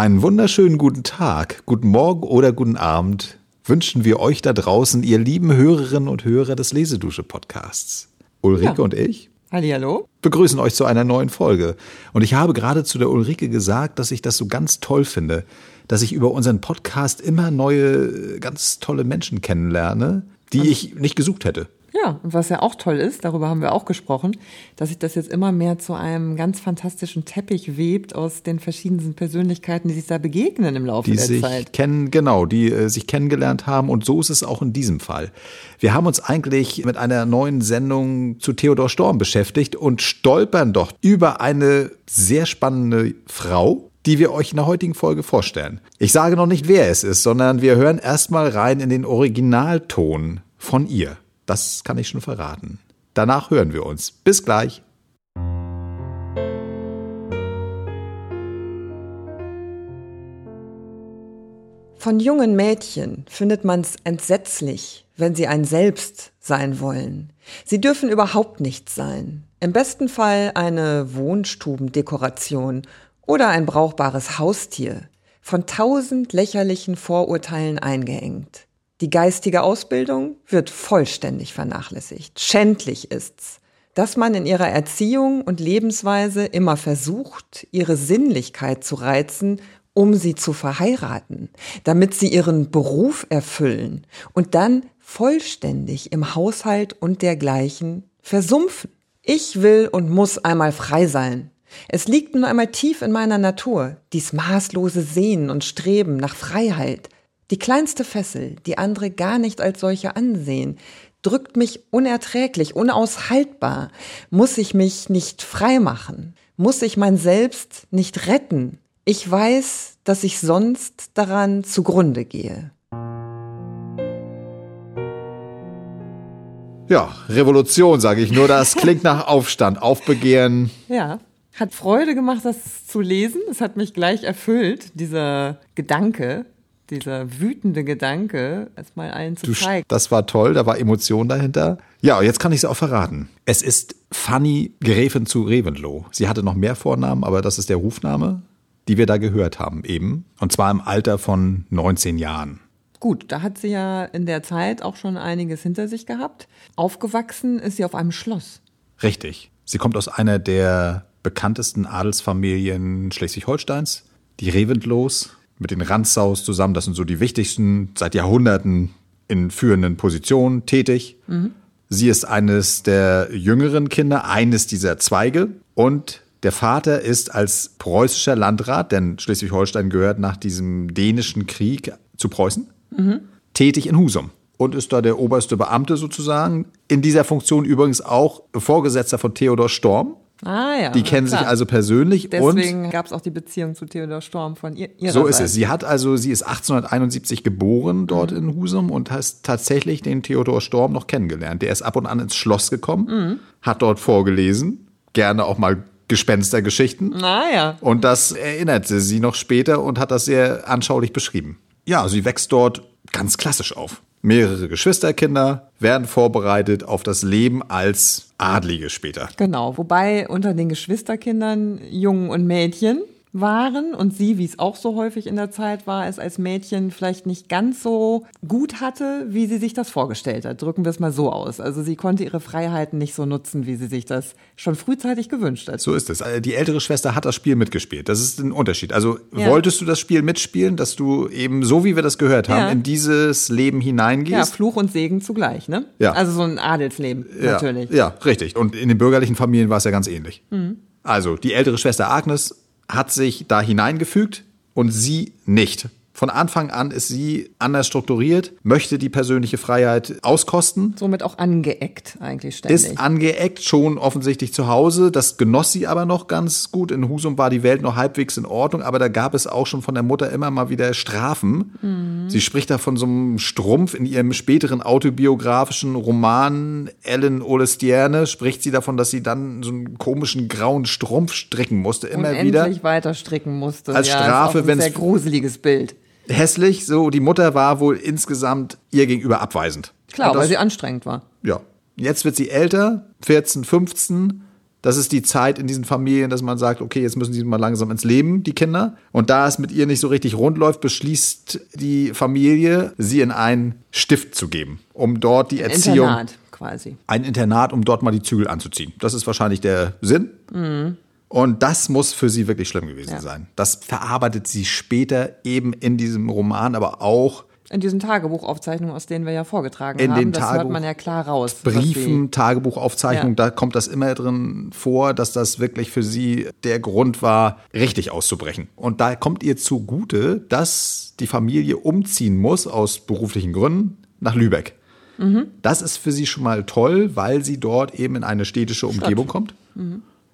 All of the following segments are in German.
Einen wunderschönen guten Tag, guten Morgen oder guten Abend wünschen wir euch da draußen, ihr lieben Hörerinnen und Hörer des Lesedusche-Podcasts. Ulrike ja. und ich Hallihallo. begrüßen euch zu einer neuen Folge. Und ich habe gerade zu der Ulrike gesagt, dass ich das so ganz toll finde, dass ich über unseren Podcast immer neue, ganz tolle Menschen kennenlerne, die ich nicht gesucht hätte. Ja, und was ja auch toll ist, darüber haben wir auch gesprochen, dass sich das jetzt immer mehr zu einem ganz fantastischen Teppich webt aus den verschiedensten Persönlichkeiten, die sich da begegnen im Laufe die der sich Zeit. Kennen, genau, die äh, sich kennengelernt haben. Und so ist es auch in diesem Fall. Wir haben uns eigentlich mit einer neuen Sendung zu Theodor Storm beschäftigt und stolpern doch über eine sehr spannende Frau, die wir euch in der heutigen Folge vorstellen. Ich sage noch nicht, wer es ist, sondern wir hören erstmal rein in den Originalton von ihr. Das kann ich schon verraten. Danach hören wir uns. Bis gleich. Von jungen Mädchen findet man's entsetzlich, wenn sie ein Selbst sein wollen. Sie dürfen überhaupt nichts sein. Im besten Fall eine Wohnstubendekoration oder ein brauchbares Haustier, von tausend lächerlichen Vorurteilen eingeengt. Die geistige Ausbildung wird vollständig vernachlässigt. Schändlich ist's, dass man in ihrer Erziehung und Lebensweise immer versucht, ihre Sinnlichkeit zu reizen, um sie zu verheiraten, damit sie ihren Beruf erfüllen und dann vollständig im Haushalt und dergleichen versumpfen. Ich will und muss einmal frei sein. Es liegt nun einmal tief in meiner Natur, dies maßlose Sehnen und Streben nach Freiheit, die kleinste Fessel, die andere gar nicht als solche ansehen, drückt mich unerträglich, unaushaltbar. Muss ich mich nicht frei machen? Muss ich mein Selbst nicht retten? Ich weiß, dass ich sonst daran zugrunde gehe. Ja, Revolution, sage ich nur. Das klingt nach Aufstand, Aufbegehren. Ja, hat Freude gemacht, das zu lesen. Es hat mich gleich erfüllt, dieser Gedanke, dieser wütende Gedanke, es mal allen zu Du, zeigen. das war toll, da war Emotion dahinter. Ja, jetzt kann ich es auch verraten. Es ist Fanny Gräfin zu Reventlow. Sie hatte noch mehr Vornamen, aber das ist der Rufname, die wir da gehört haben eben. Und zwar im Alter von 19 Jahren. Gut, da hat sie ja in der Zeit auch schon einiges hinter sich gehabt. Aufgewachsen ist sie auf einem Schloss. Richtig. Sie kommt aus einer der bekanntesten Adelsfamilien Schleswig-Holsteins, die Reventlows, mit den Randsaus zusammen. Das sind so die wichtigsten, seit Jahrhunderten in führenden Positionen tätig. Sie ist eines der jüngeren Kinder, eines dieser Zweige. Und der Vater ist als preußischer Landrat, denn Schleswig-Holstein gehört nach diesem dänischen Krieg zu Preußen, tätig in Husum. Und ist da der oberste Beamte sozusagen. In dieser Funktion übrigens auch Vorgesetzter von Theodor Storm. Ah ja. Die kennen klar. sich also persönlich und Deswegen gab es auch die Beziehung zu Theodor Storm von ihr. ihrer so ist Seite. es. Sie hat also, sie ist 1871 geboren dort in Husum und hat tatsächlich den Theodor Storm noch kennengelernt. Der ist ab und an ins Schloss gekommen, hat dort vorgelesen, gerne auch mal Gespenstergeschichten. Naja. Und das erinnerte sie noch später und hat das sehr anschaulich beschrieben. Ja, sie wächst dort ganz klassisch auf. Mehrere Geschwisterkinder werden vorbereitet auf das Leben als Adlige später. Genau, wobei unter den Geschwisterkindern Jungen und Mädchen waren und sie, wie es auch so häufig in der Zeit war, es als Mädchen vielleicht nicht ganz so gut hatte, wie sie sich das vorgestellt hat. Drücken wir es mal so aus. Also sie konnte ihre Freiheiten nicht so nutzen, wie sie sich das schon frühzeitig gewünscht hat. So ist es. Äh, Die ältere Schwester hat das Spiel mitgespielt. Das ist ein Unterschied. Also Ja. wolltest du das Spiel mitspielen, dass du eben, so wie wir das gehört haben, Ja. in dieses Leben Ja, hineingehst? Fluch und Segen zugleich, ne? Ja. Also so ein Adelsleben, Ja, natürlich. Ja, richtig. Und in den bürgerlichen Familien war es ja ganz ähnlich. Mhm. Also die ältere Schwester Agnes hat sich da hineingefügt und sie nicht. Von Anfang an ist sie anders strukturiert, möchte die persönliche Freiheit auskosten, Somit auch angeeckt eigentlich ständig. ist angeeckt, schon offensichtlich zu Hause. Das genoss sie aber noch ganz gut. In Husum war die Welt noch halbwegs in Ordnung, aber da gab es auch schon von der Mutter immer mal wieder Strafen. Sie spricht da von so einem Strumpf in ihrem späteren autobiografischen Roman Ellen Olestierne, spricht sie davon, dass sie dann so einen komischen grauen Strumpf stricken musste, immer Unendlich wieder. weiter stricken musste. Als ja, Strafe, ist auch ein sehr gruseliges Bild. Hässlich, so die Mutter war wohl insgesamt ihr gegenüber abweisend. Klar, das- weil sie anstrengend war. Ja. Jetzt wird sie älter, 14, 15, Das ist die Zeit in diesen Familien, dass man sagt, okay, jetzt müssen sie mal langsam ins Leben, die Kinder. Und da es mit ihr nicht so richtig rund läuft, beschließt die Familie, sie in einen Stift zu geben, um dort die Erziehung. Internat quasi. Ein Internat, um dort mal die Zügel anzuziehen. Das ist wahrscheinlich der Sinn. Und das muss für sie wirklich schlimm gewesen Ja. sein. Das verarbeitet sie später eben in diesem Roman, aber auch In diesen Tagebuchaufzeichnungen, aus denen wir ja vorgetragen In haben, den das hört Tagebuch- man ja klar raus. Briefen, Tagebuchaufzeichnungen, Ja. da kommt das immer drin vor, dass das wirklich für sie der Grund war, richtig auszubrechen. Und da kommt ihr zugute, dass die Familie umziehen muss aus beruflichen Gründen nach Lübeck. Das ist für sie schon mal toll, weil sie dort eben in eine städtische Umgebung kommt,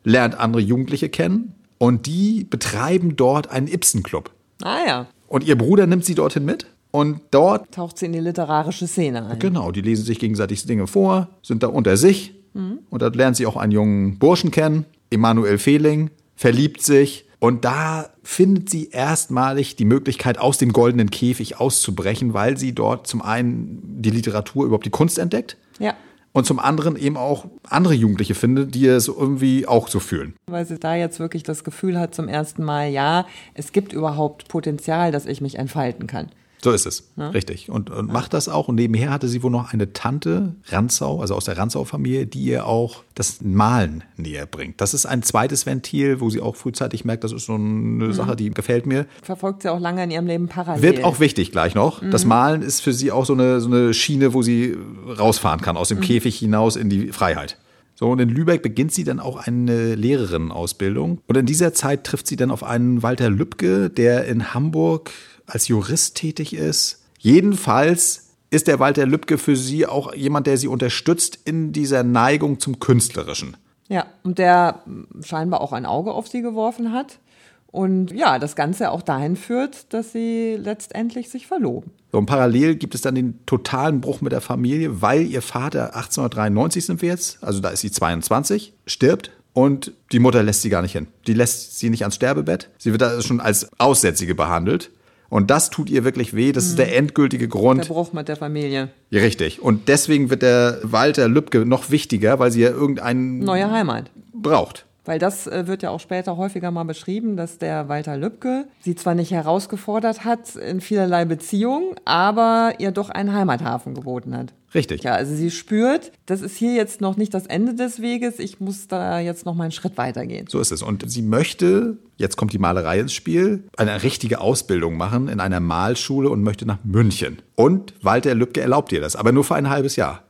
lernt andere Jugendliche kennen und die betreiben dort einen Ibsen-Club. Ah ja, Und ihr Bruder nimmt sie dorthin mit und dort taucht sie in die literarische Szene ein. Genau, die lesen sich gegenseitig Dinge vor, sind da unter sich. Und dort lernt sie auch einen jungen Burschen kennen, Emanuel Fehling, verliebt sich. Und da findet sie erstmalig die Möglichkeit, aus dem goldenen Käfig auszubrechen, weil sie dort zum einen die Literatur, überhaupt die Kunst entdeckt. Ja, Und zum anderen eben auch andere Jugendliche findet, die es irgendwie auch so fühlen. weil sie da jetzt wirklich das Gefühl hat zum ersten Mal, ja, es gibt überhaupt Potenzial, dass ich mich entfalten kann. So ist es, richtig. Und, und macht das auch. Und nebenher hatte sie wohl noch eine Tante, Ranzau, also aus der Ranzau-Familie, die ihr auch das Malen näher bringt. Das ist ein zweites Ventil, wo sie auch frühzeitig merkt, das ist so eine Sache, die gefällt mir. Verfolgt sie auch lange in ihrem Leben parallel. Wird auch wichtig gleich noch. Das Mhm. Malen ist für sie auch so eine, so eine Schiene, wo sie rausfahren kann, Mhm. aus dem Käfig hinaus in die Freiheit. So, und in Lübeck beginnt sie dann auch eine Lehrerinnenausbildung. Und in dieser Zeit trifft sie dann auf einen Walter Lübcke, der in Hamburg als Jurist tätig ist. Jedenfalls ist der Walter Lübcke für sie auch jemand, der sie unterstützt in dieser Neigung zum Künstlerischen. Ja, und der scheinbar auch ein Auge auf sie geworfen hat. Und ja, das Ganze auch dahin führt, dass sie letztendlich sich verloben. So, und parallel gibt es dann den totalen Bruch mit der Familie, weil ihr Vater 1893 sind wir jetzt, also da ist sie 22, stirbt und die Mutter lässt sie gar nicht hin. Die lässt sie nicht ans Sterbebett. Sie wird da schon als Aussätzige behandelt. Und das tut ihr wirklich weh. Das ist der endgültige Mhm. Der Grund. Bruch mit der Familie. Ja, richtig. Und deswegen wird der Walter Lübcke noch wichtiger, weil sie ja irgendeinen Neue Heimat. braucht. Weil das äh, wird ja auch später häufiger mal beschrieben, dass der Walter Lübcke sie zwar nicht herausgefordert hat in vielerlei Beziehungen, aber ihr doch einen Heimathafen geboten hat. Richtig. Ja, also sie spürt, das ist hier jetzt noch nicht das Ende des Weges, ich muss da jetzt noch mal einen Schritt weitergehen. So ist es. Und sie möchte, jetzt kommt die Malerei ins Spiel, eine richtige Ausbildung machen in einer Malschule und möchte nach München. Und Walter Lübcke erlaubt ihr das, aber nur für ein halbes Jahr.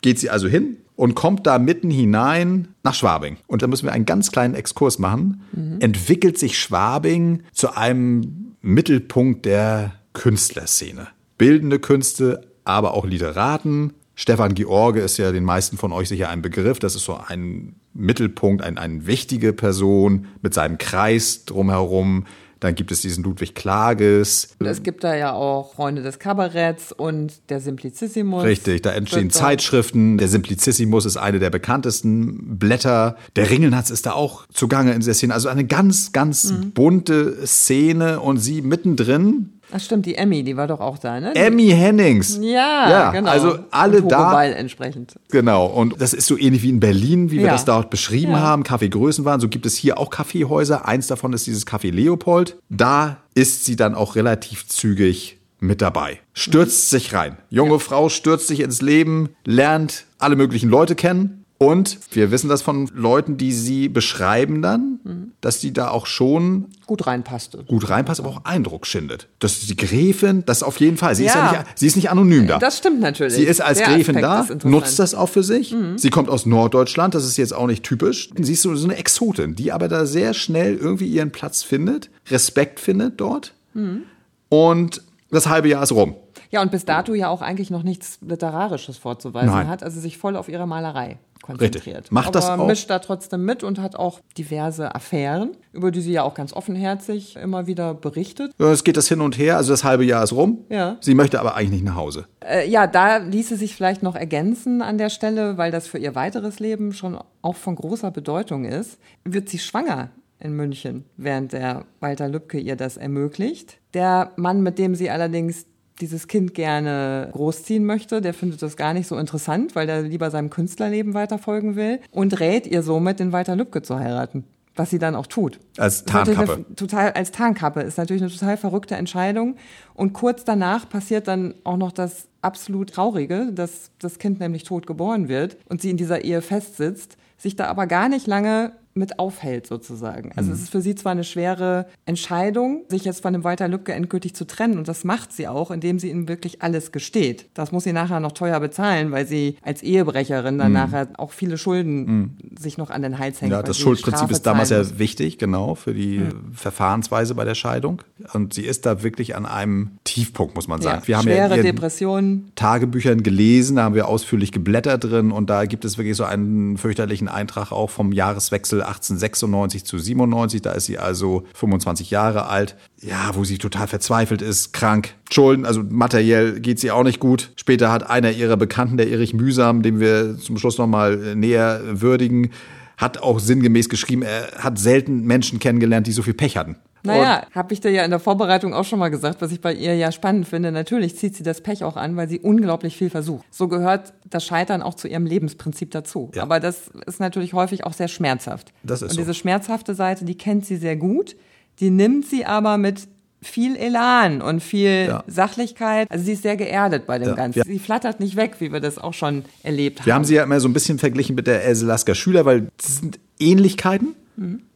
Geht sie also hin und kommt da mitten hinein nach Schwabing. Und da müssen wir einen ganz kleinen Exkurs machen. Entwickelt sich Schwabing zu einem Mittelpunkt der Künstlerszene. Bildende Künste, aber auch Literaten. Stefan George ist ja den meisten von euch sicher ein Begriff. Das ist so ein Mittelpunkt, ein, eine wichtige Person mit seinem Kreis drumherum. Dann gibt es diesen Ludwig Klages. Und es gibt da ja auch Freunde des Kabaretts und der Simplicissimus. Richtig, da entstehen Zeitschriften. Der Simplicissimus ist eine der bekanntesten Blätter. Der Ringelnatz ist da auch zugange in dieser Szene. Also eine ganz, ganz Mhm. bunte Szene und sie mittendrin. Ach stimmt, die Emmy, die war doch auch da, ne? Die- Emmy Hennings. ja, ja genau. Also alle und da. Entsprechend. Genau, und das ist so ähnlich wie in Berlin, wie wir Ja. das dort beschrieben Ja. haben, Kaffeegrößenwahn. So gibt es hier auch Kaffeehäuser. Eins davon ist dieses Café Leopold. Da ist sie dann auch relativ zügig mit dabei. Stürzt sich rein. Junge Frau stürzt sich ins Leben, lernt alle möglichen Leute kennen. Und wir wissen das von Leuten, die sie beschreiben dann, Mhm. dass sie da auch schon Gut reinpasste. gut reinpasst, aber auch Eindruck schindet. Das ist die Gräfin, das auf jeden Fall. Sie ist ja Ja. nicht, sie ist nicht anonym da. Das stimmt natürlich. Sie ist als Der Gräfin Aspekt da. Mhm. nutzt das auch für sich. Sie kommt aus Norddeutschland, das ist jetzt auch nicht typisch. Sie ist so, so eine Exotin, die aber da sehr schnell irgendwie ihren Platz findet, Respekt findet dort. Mhm. Und das halbe Jahr ist rum. Ja, und bis dato ja auch eigentlich noch nichts Literarisches vorzuweisen Nein. hat, also sich voll auf ihre Malerei konzentriert. Richtig. Macht Aber das auch- mischt da trotzdem mit und hat auch diverse Affären, über die sie ja auch ganz offenherzig immer wieder berichtet. Es geht das hin und her, also das halbe Jahr ist rum. Ja. Sie möchte aber eigentlich nicht nach Hause. Äh, ja, da ließe sich vielleicht noch ergänzen an der Stelle, weil das für ihr weiteres Leben schon auch von großer Bedeutung ist, wird sie schwanger in München, während der Walter Lübcke ihr das ermöglicht. Der Mann, mit dem sie allerdings dieses Kind gerne großziehen möchte. Der findet das gar nicht so interessant, weil er lieber seinem Künstlerleben weiterfolgen will und rät ihr somit, den Walter Lübcke zu heiraten. Was sie dann auch tut. Als Tarnkappe. Total, als Tarnkappe. Ist natürlich eine total verrückte Entscheidung. Und kurz danach passiert dann auch noch das absolut Traurige, dass das Kind nämlich tot geboren wird und sie in dieser Ehe festsitzt, sich da aber gar nicht lange mit aufhält sozusagen. Also mhm. es ist für sie zwar eine schwere Entscheidung, sich jetzt von dem Walter Lübcke endgültig zu trennen und das macht sie auch, indem sie ihm wirklich alles gesteht. Das muss sie nachher noch teuer bezahlen, weil sie als Ehebrecherin dann mhm. nachher auch viele Schulden mhm. sich noch an den Hals hängt. Ja, das Schuldprinzip ist damals ja wichtig, genau, für die mhm. Verfahrensweise bei der Scheidung. Und sie ist da wirklich an einem Tiefpunkt, muss man sagen. Ja, wir haben schwere ja Depressionen. Tagebüchern gelesen, da haben wir ausführlich geblättert drin und da gibt es wirklich so einen fürchterlichen Eintrag auch vom Jahreswechsel 1896 zu 97. Da ist sie also 25 Jahre alt. Ja, wo sie total verzweifelt ist, krank, Schulden, also materiell geht sie auch nicht gut. Später hat einer ihrer Bekannten, der Erich Mühsam, den wir zum Schluss nochmal näher würdigen, hat auch sinngemäß geschrieben, er hat selten Menschen kennengelernt, die so viel Pech hatten. Naja, habe ich dir ja in der Vorbereitung auch schon mal gesagt, was ich bei ihr ja spannend finde. Natürlich zieht sie das Pech auch an, weil sie unglaublich viel versucht. So gehört das Scheitern auch zu ihrem Lebensprinzip dazu. Ja. Aber das ist natürlich häufig auch sehr schmerzhaft. Das ist Und diese so. schmerzhafte Seite, die kennt sie sehr gut. Die nimmt sie aber mit viel Elan und viel ja. Sachlichkeit. Also sie ist sehr geerdet bei dem ja. Ganzen. Sie flattert nicht weg, wie wir das auch schon erlebt haben. Wir haben sie ja immer so ein bisschen verglichen mit der Else Lasker Schüler, weil das sind Ähnlichkeiten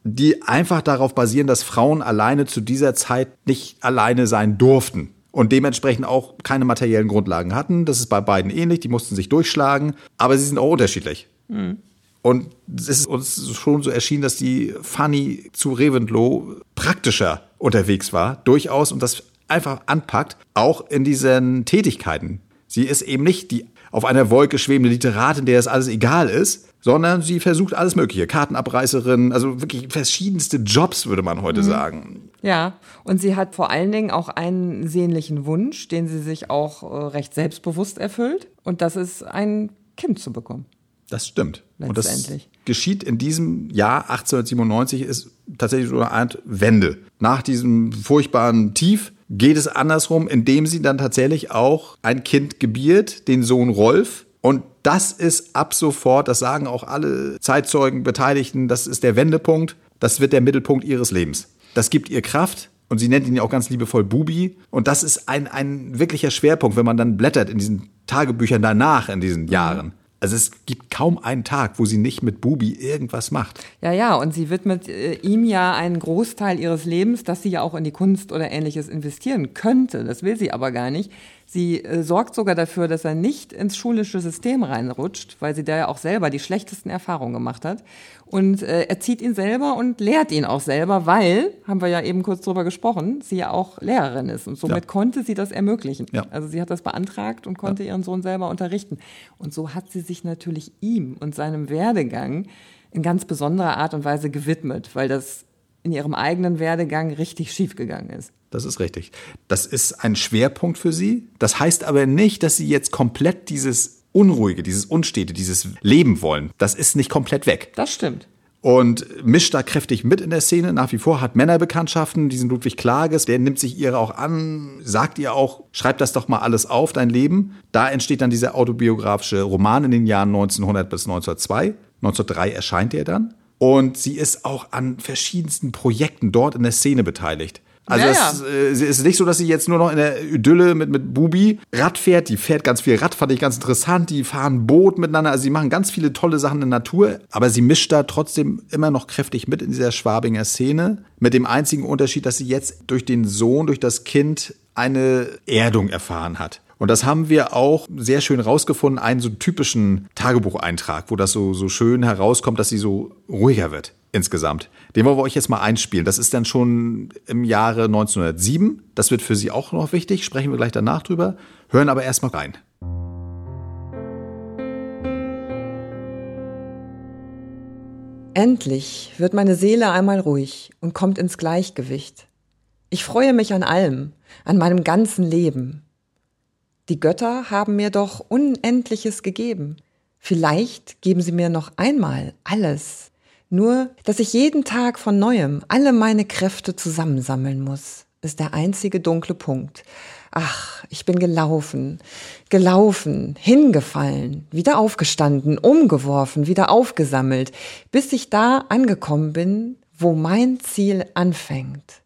die einfach darauf basieren, dass Frauen alleine zu dieser Zeit nicht alleine sein durften und dementsprechend auch keine materiellen Grundlagen hatten. Das ist bei beiden ähnlich, die mussten sich durchschlagen, aber sie sind auch unterschiedlich. Mhm. Und es ist uns schon so erschienen, dass die Fanny zu Reventlow praktischer unterwegs war, durchaus, und das einfach anpackt, auch in diesen Tätigkeiten. Sie ist eben nicht die auf einer Wolke schwebende Literatin, der es alles egal ist, sondern sie versucht alles Mögliche. Kartenabreißerin, also wirklich verschiedenste Jobs, würde man heute mhm. sagen. Ja, und sie hat vor allen Dingen auch einen sehnlichen Wunsch, den sie sich auch äh, recht selbstbewusst erfüllt. Und das ist ein Kind zu bekommen. Das stimmt. Und das geschieht in diesem Jahr 1897 ist tatsächlich so eine Art Wende. Nach diesem furchtbaren Tief geht es andersrum, indem sie dann tatsächlich auch ein Kind gebiert, den Sohn Rolf, und das ist ab sofort, das sagen auch alle Zeitzeugen, Beteiligten, das ist der Wendepunkt, das wird der Mittelpunkt ihres Lebens. Das gibt ihr Kraft, und sie nennt ihn ja auch ganz liebevoll Bubi. Und das ist ein, ein wirklicher Schwerpunkt, wenn man dann blättert in diesen Tagebüchern danach in diesen Jahren. Also es gibt kaum einen Tag, wo sie nicht mit Bubi irgendwas macht. Ja, ja, und sie widmet äh, ihm ja einen Großteil ihres Lebens, dass sie ja auch in die Kunst oder ähnliches investieren könnte. Das will sie aber gar nicht. Sie äh, sorgt sogar dafür, dass er nicht ins schulische System reinrutscht, weil sie da ja auch selber die schlechtesten Erfahrungen gemacht hat. Und äh, erzieht ihn selber und lehrt ihn auch selber, weil, haben wir ja eben kurz drüber gesprochen, sie ja auch Lehrerin ist. Und somit ja. konnte sie das ermöglichen. Ja. Also sie hat das beantragt und konnte ja. ihren Sohn selber unterrichten. Und so hat sie sich natürlich ihm und seinem Werdegang in ganz besonderer Art und Weise gewidmet, weil das in ihrem eigenen Werdegang richtig schiefgegangen ist. Das ist richtig. Das ist ein Schwerpunkt für sie. Das heißt aber nicht, dass sie jetzt komplett dieses Unruhige, dieses Unstete, dieses Leben wollen. Das ist nicht komplett weg. Das stimmt. Und mischt da kräftig mit in der Szene. Nach wie vor hat Männerbekanntschaften. Diesen Ludwig Klages, der nimmt sich ihre auch an, sagt ihr auch, schreib das doch mal alles auf, dein Leben. Da entsteht dann dieser autobiografische Roman in den Jahren 1900 bis 1902. 1903 erscheint er dann. Und sie ist auch an verschiedensten Projekten dort in der Szene beteiligt. Also ja, es, äh, es, ist nicht so, dass sie jetzt nur noch in der Idylle mit, mit Bubi Rad fährt. Die fährt ganz viel Rad, fand ich ganz interessant. Die fahren Boot miteinander. Also sie machen ganz viele tolle Sachen in der Natur. Aber sie mischt da trotzdem immer noch kräftig mit in dieser Schwabinger Szene. Mit dem einzigen Unterschied, dass sie jetzt durch den Sohn, durch das Kind eine Erdung erfahren hat. Und das haben wir auch sehr schön rausgefunden, einen so typischen Tagebucheintrag, wo das so, so schön herauskommt, dass sie so ruhiger wird insgesamt. Den wollen wir euch jetzt mal einspielen. Das ist dann schon im Jahre 1907. Das wird für Sie auch noch wichtig. Sprechen wir gleich danach drüber. Hören aber erstmal rein. Endlich wird meine Seele einmal ruhig und kommt ins Gleichgewicht. Ich freue mich an allem, an meinem ganzen Leben. Die Götter haben mir doch Unendliches gegeben. Vielleicht geben sie mir noch einmal alles, nur, dass ich jeden Tag von neuem alle meine Kräfte zusammensammeln muss. ist der einzige dunkle Punkt. Ach, ich bin gelaufen, gelaufen, hingefallen, wieder aufgestanden, umgeworfen, wieder aufgesammelt, bis ich da angekommen bin, wo mein Ziel anfängt.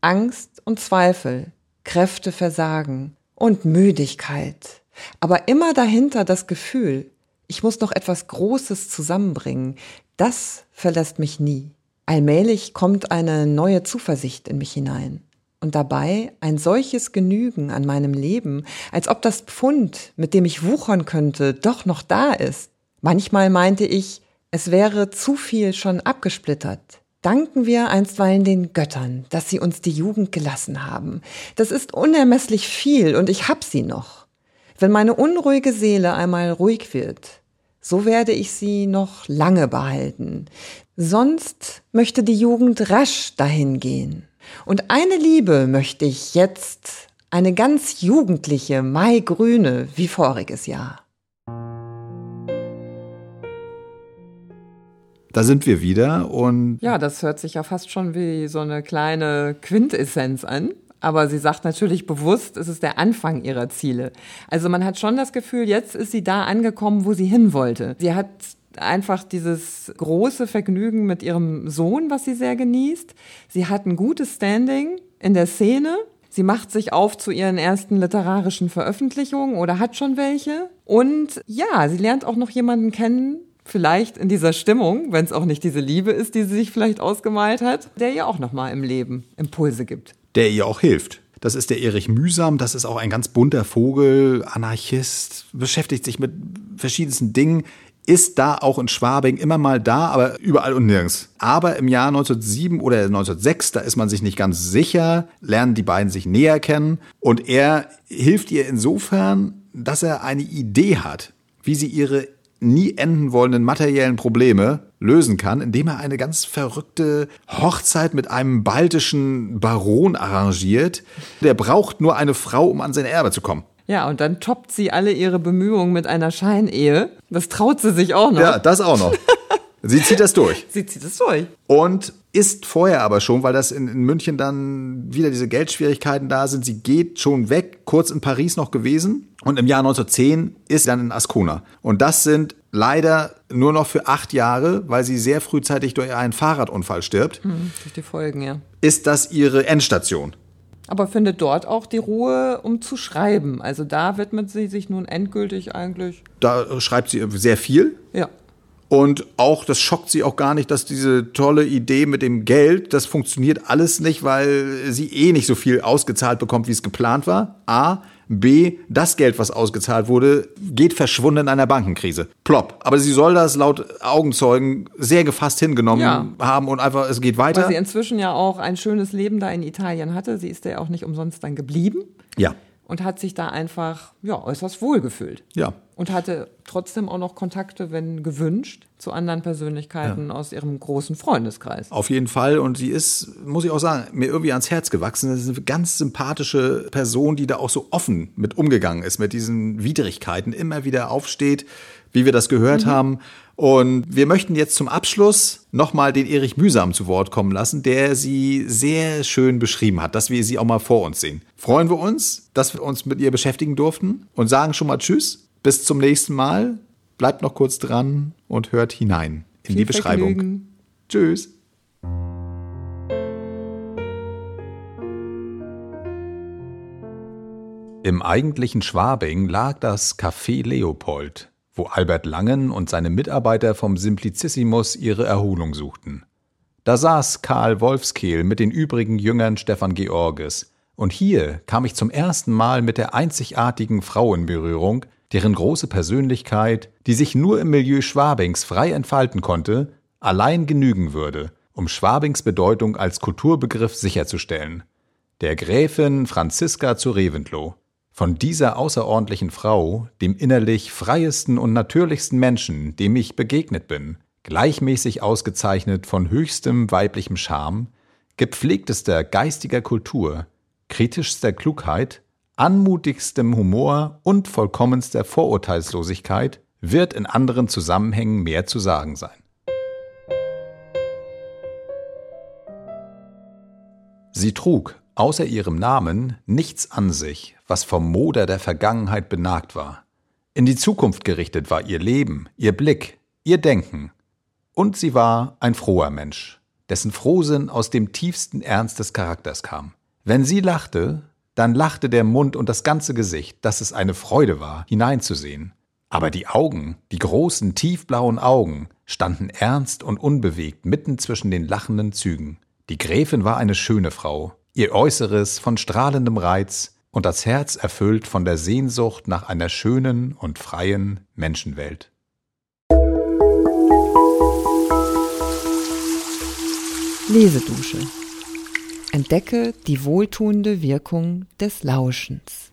Angst und Zweifel, Kräfte versagen und Müdigkeit. Aber immer dahinter das Gefühl, ich muss noch etwas Großes zusammenbringen. Das verlässt mich nie. Allmählich kommt eine neue Zuversicht in mich hinein. Und dabei ein solches Genügen an meinem Leben, als ob das Pfund, mit dem ich wuchern könnte, doch noch da ist. Manchmal meinte ich, es wäre zu viel schon abgesplittert. Danken wir einstweilen den Göttern, dass sie uns die Jugend gelassen haben. Das ist unermesslich viel und ich hab sie noch. Wenn meine unruhige Seele einmal ruhig wird, so werde ich sie noch lange behalten. Sonst möchte die Jugend rasch dahin gehen. Und eine Liebe möchte ich jetzt, eine ganz jugendliche, maigrüne, wie voriges Jahr. Da sind wir wieder und. Ja, das hört sich ja fast schon wie so eine kleine Quintessenz an. Aber sie sagt natürlich bewusst, es ist der Anfang ihrer Ziele. Also man hat schon das Gefühl, jetzt ist sie da angekommen, wo sie hin wollte. Sie hat einfach dieses große Vergnügen mit ihrem Sohn, was sie sehr genießt. Sie hat ein gutes Standing in der Szene. Sie macht sich auf zu ihren ersten literarischen Veröffentlichungen oder hat schon welche. Und ja, sie lernt auch noch jemanden kennen, vielleicht in dieser Stimmung, wenn es auch nicht diese Liebe ist, die sie sich vielleicht ausgemalt hat, der ihr auch nochmal im Leben Impulse gibt. Der ihr auch hilft. Das ist der Erich Mühsam, das ist auch ein ganz bunter Vogel, Anarchist, beschäftigt sich mit verschiedensten Dingen, ist da auch in Schwabing immer mal da, aber überall und nirgends. Aber im Jahr 1907 oder 1906, da ist man sich nicht ganz sicher, lernen die beiden sich näher kennen und er hilft ihr insofern, dass er eine Idee hat, wie sie ihre nie enden wollenden materiellen Probleme lösen kann, indem er eine ganz verrückte Hochzeit mit einem baltischen Baron arrangiert. Der braucht nur eine Frau, um an sein Erbe zu kommen. Ja, und dann toppt sie alle ihre Bemühungen mit einer Scheinehe. Das traut sie sich auch noch. Ja, das auch noch. Sie zieht das durch. Sie zieht es durch. Und ist vorher aber schon, weil das in, in, München dann wieder diese Geldschwierigkeiten da sind. Sie geht schon weg, kurz in Paris noch gewesen. Und im Jahr 1910 ist sie dann in Ascona. Und das sind leider nur noch für acht Jahre, weil sie sehr frühzeitig durch einen Fahrradunfall stirbt. Hm, durch die Folgen, ja. Ist das ihre Endstation? Aber findet dort auch die Ruhe, um zu schreiben. Also da widmet sie sich nun endgültig eigentlich. Da schreibt sie sehr viel. Ja. Und auch, das schockt sie auch gar nicht, dass diese tolle Idee mit dem Geld, das funktioniert alles nicht, weil sie eh nicht so viel ausgezahlt bekommt, wie es geplant war. A. B, das Geld, was ausgezahlt wurde, geht verschwunden in einer Bankenkrise. Plopp. Aber sie soll das laut Augenzeugen sehr gefasst hingenommen ja. haben und einfach, es geht weiter. Weil sie inzwischen ja auch ein schönes Leben da in Italien hatte. Sie ist ja auch nicht umsonst dann geblieben. Ja. Und hat sich da einfach, ja, äußerst wohl gefühlt. Ja und hatte trotzdem auch noch Kontakte, wenn gewünscht, zu anderen Persönlichkeiten ja. aus ihrem großen Freundeskreis. Auf jeden Fall. Und sie ist, muss ich auch sagen, mir irgendwie ans Herz gewachsen. Das ist eine ganz sympathische Person, die da auch so offen mit umgegangen ist, mit diesen Widrigkeiten, immer wieder aufsteht, wie wir das gehört mhm. haben. Und wir möchten jetzt zum Abschluss nochmal den Erich Mühsam zu Wort kommen lassen, der sie sehr schön beschrieben hat, dass wir sie auch mal vor uns sehen. Freuen wir uns, dass wir uns mit ihr beschäftigen durften und sagen schon mal Tschüss. Bis zum nächsten Mal. Bleibt noch kurz dran und hört hinein in Viel die Beschreibung. Vergnügen. Tschüss. Im eigentlichen Schwabing lag das Café Leopold, wo Albert Langen und seine Mitarbeiter vom Simplicissimus ihre Erholung suchten. Da saß Karl Wolfskehl mit den übrigen Jüngern Stefan Georges, und hier kam ich zum ersten Mal mit der einzigartigen Frau in Berührung, deren große Persönlichkeit, die sich nur im Milieu Schwabings frei entfalten konnte, allein genügen würde, um Schwabings Bedeutung als Kulturbegriff sicherzustellen. Der Gräfin Franziska zu Reventlow. Von dieser außerordentlichen Frau, dem innerlich freiesten und natürlichsten Menschen, dem ich begegnet bin, gleichmäßig ausgezeichnet von höchstem weiblichem Charme, gepflegtester geistiger Kultur, kritischster Klugheit anmutigstem Humor und vollkommenster Vorurteilslosigkeit wird in anderen Zusammenhängen mehr zu sagen sein. Sie trug, außer ihrem Namen nichts an sich, was vom Moder der Vergangenheit benagt war. In die Zukunft gerichtet war ihr Leben, ihr Blick, ihr Denken. Und sie war ein froher Mensch, dessen Frohsinn aus dem tiefsten Ernst des Charakters kam. Wenn sie lachte, dann lachte der Mund und das ganze Gesicht, dass es eine Freude war, hineinzusehen. Aber die Augen, die großen, tiefblauen Augen, standen ernst und unbewegt mitten zwischen den lachenden Zügen. Die Gräfin war eine schöne Frau, ihr Äußeres von strahlendem Reiz und das Herz erfüllt von der Sehnsucht nach einer schönen und freien Menschenwelt. Lesedusche. Entdecke die wohltuende Wirkung des Lauschens.